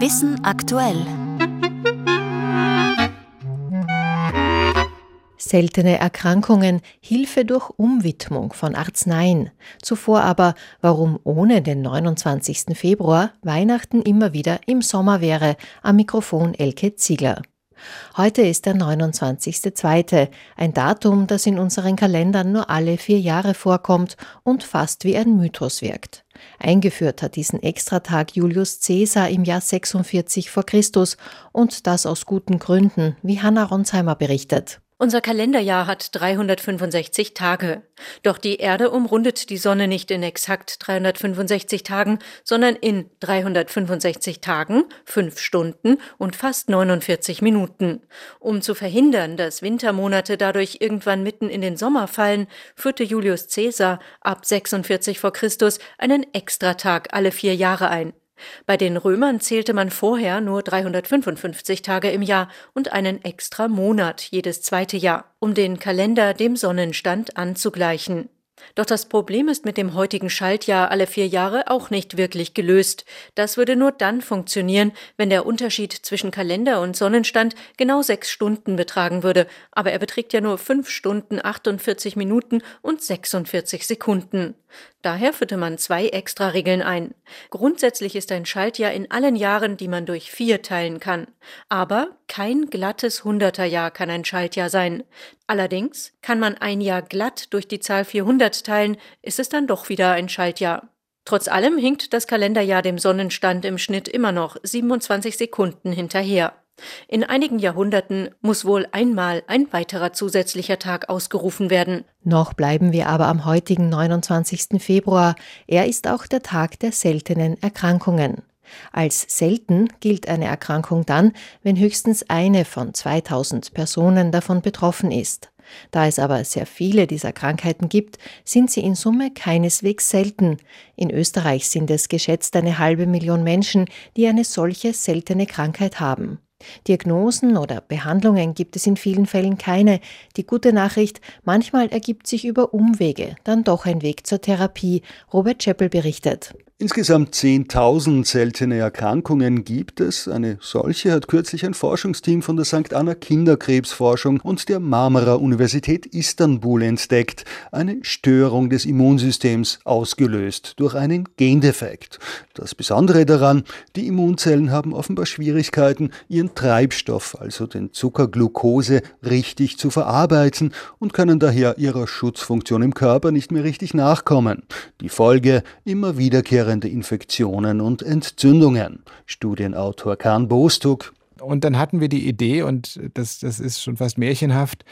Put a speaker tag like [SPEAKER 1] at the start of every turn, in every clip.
[SPEAKER 1] Wissen aktuell. Seltene Erkrankungen, Hilfe durch Umwidmung von Arzneien. Zuvor aber, warum ohne den 29. Februar Weihnachten immer wieder im Sommer wäre. Am Mikrofon Elke Ziegler. Heute ist der 29.2., ein Datum, das in unseren Kalendern nur alle vier Jahre vorkommt und fast wie ein Mythos wirkt. Eingeführt hat diesen Extratag Julius Caesar im Jahr 46 vor Christus und das aus guten Gründen, wie Hannah Ronsheimer berichtet.
[SPEAKER 2] Unser Kalenderjahr hat 365 Tage. Doch die Erde umrundet die Sonne nicht in exakt 365 Tagen, sondern in 365 Tagen, 5 Stunden und fast 49 Minuten. Um zu verhindern, dass Wintermonate dadurch irgendwann mitten in den Sommer fallen, führte Julius Caesar ab 46 vor Christus einen Extratag alle vier Jahre ein. Bei den Römern zählte man vorher nur 355 Tage im Jahr und einen extra Monat jedes zweite Jahr, um den Kalender dem Sonnenstand anzugleichen. Doch das Problem ist mit dem heutigen Schaltjahr alle vier Jahre auch nicht wirklich gelöst. Das würde nur dann funktionieren, wenn der Unterschied zwischen Kalender und Sonnenstand genau sechs Stunden betragen würde. Aber er beträgt ja nur fünf Stunden 48 Minuten und 46 Sekunden. Daher führte man zwei Extra-Regeln ein. Grundsätzlich ist ein Schaltjahr in allen Jahren, die man durch vier teilen kann. Aber kein glattes Hunderterjahr kann ein Schaltjahr sein. Allerdings kann man ein Jahr glatt durch die Zahl 400 teilen, ist es dann doch wieder ein Schaltjahr. Trotz allem hinkt das Kalenderjahr dem Sonnenstand im Schnitt immer noch 27 Sekunden hinterher. In einigen Jahrhunderten muss wohl einmal ein weiterer zusätzlicher Tag ausgerufen werden.
[SPEAKER 1] Noch bleiben wir aber am heutigen 29. Februar. Er ist auch der Tag der seltenen Erkrankungen. Als selten gilt eine Erkrankung dann, wenn höchstens eine von 2000 Personen davon betroffen ist. Da es aber sehr viele dieser Krankheiten gibt, sind sie in Summe keineswegs selten. In Österreich sind es geschätzt eine halbe Million Menschen, die eine solche seltene Krankheit haben. Diagnosen oder Behandlungen gibt es in vielen Fällen keine. Die gute Nachricht, manchmal ergibt sich über Umwege dann doch ein Weg zur Therapie. Robert Scheppel berichtet.
[SPEAKER 3] Insgesamt 10.000 seltene Erkrankungen gibt es. Eine solche hat kürzlich ein Forschungsteam von der St. Anna Kinderkrebsforschung und der Marmara Universität Istanbul entdeckt. Eine Störung des Immunsystems ausgelöst durch einen Gendefekt. Das Besondere daran, die Immunzellen haben offenbar Schwierigkeiten, ihren Treibstoff, also den Zucker Glucose, richtig zu verarbeiten und können daher ihrer Schutzfunktion im Körper nicht mehr richtig nachkommen. Die Folge immer wiederkehrende wiederkehrende Infektionen und Entzündungen. Studienautor Kahn Bostuk.
[SPEAKER 4] Und dann hatten wir die Idee, und das, das ist schon fast märchenhaft,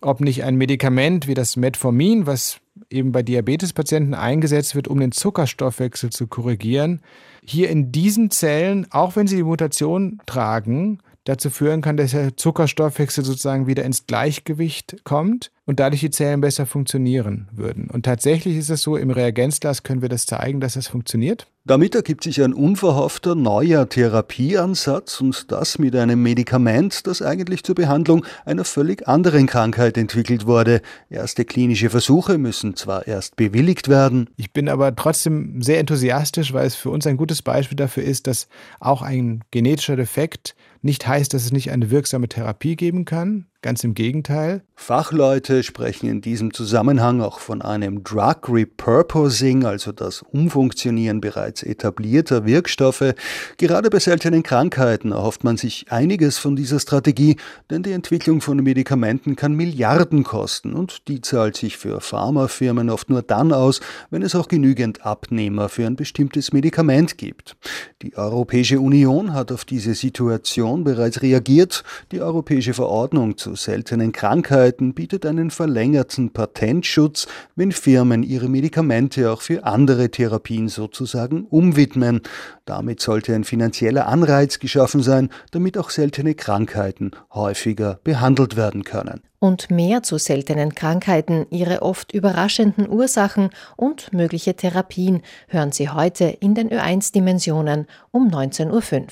[SPEAKER 4] ob nicht ein Medikament wie das Metformin, was eben bei Diabetespatienten eingesetzt wird, um den Zuckerstoffwechsel zu korrigieren, hier in diesen Zellen, auch wenn sie die Mutation tragen, dazu führen kann, dass der Zuckerstoffwechsel sozusagen wieder ins Gleichgewicht kommt und dadurch die Zellen besser funktionieren würden. Und tatsächlich ist es so, im Reagenzglas können wir das zeigen, dass es funktioniert.
[SPEAKER 3] Damit ergibt sich ein unverhoffter neuer Therapieansatz und das mit einem Medikament, das eigentlich zur Behandlung einer völlig anderen Krankheit entwickelt wurde. Erste klinische Versuche müssen zwar erst bewilligt werden.
[SPEAKER 4] Ich bin aber trotzdem sehr enthusiastisch, weil es für uns ein gutes Beispiel dafür ist, dass auch ein genetischer Defekt nicht heißt, dass es nicht eine wirksame Therapie geben kann. Ganz im Gegenteil.
[SPEAKER 3] Fachleute sprechen in diesem Zusammenhang auch von einem Drug Repurposing, also das Umfunktionieren bereits etablierter Wirkstoffe. Gerade bei seltenen Krankheiten erhofft man sich einiges von dieser Strategie, denn die Entwicklung von Medikamenten kann Milliarden kosten und die zahlt sich für Pharmafirmen oft nur dann aus, wenn es auch genügend Abnehmer für ein bestimmtes Medikament gibt. Die Europäische Union hat auf diese Situation bereits reagiert. Die Europäische Verordnung zu seltenen Krankheiten bietet einen verlängerten Patentschutz, wenn Firmen ihre Medikamente auch für andere Therapien sozusagen umwidmen. Damit sollte ein finanzieller Anreiz geschaffen sein, damit auch seltene Krankheiten häufiger behandelt werden können.
[SPEAKER 1] Und mehr zu seltenen Krankheiten, ihre oft überraschenden Ursachen und mögliche Therapien hören Sie heute in den Ö1-Dimensionen um 19.05 Uhr.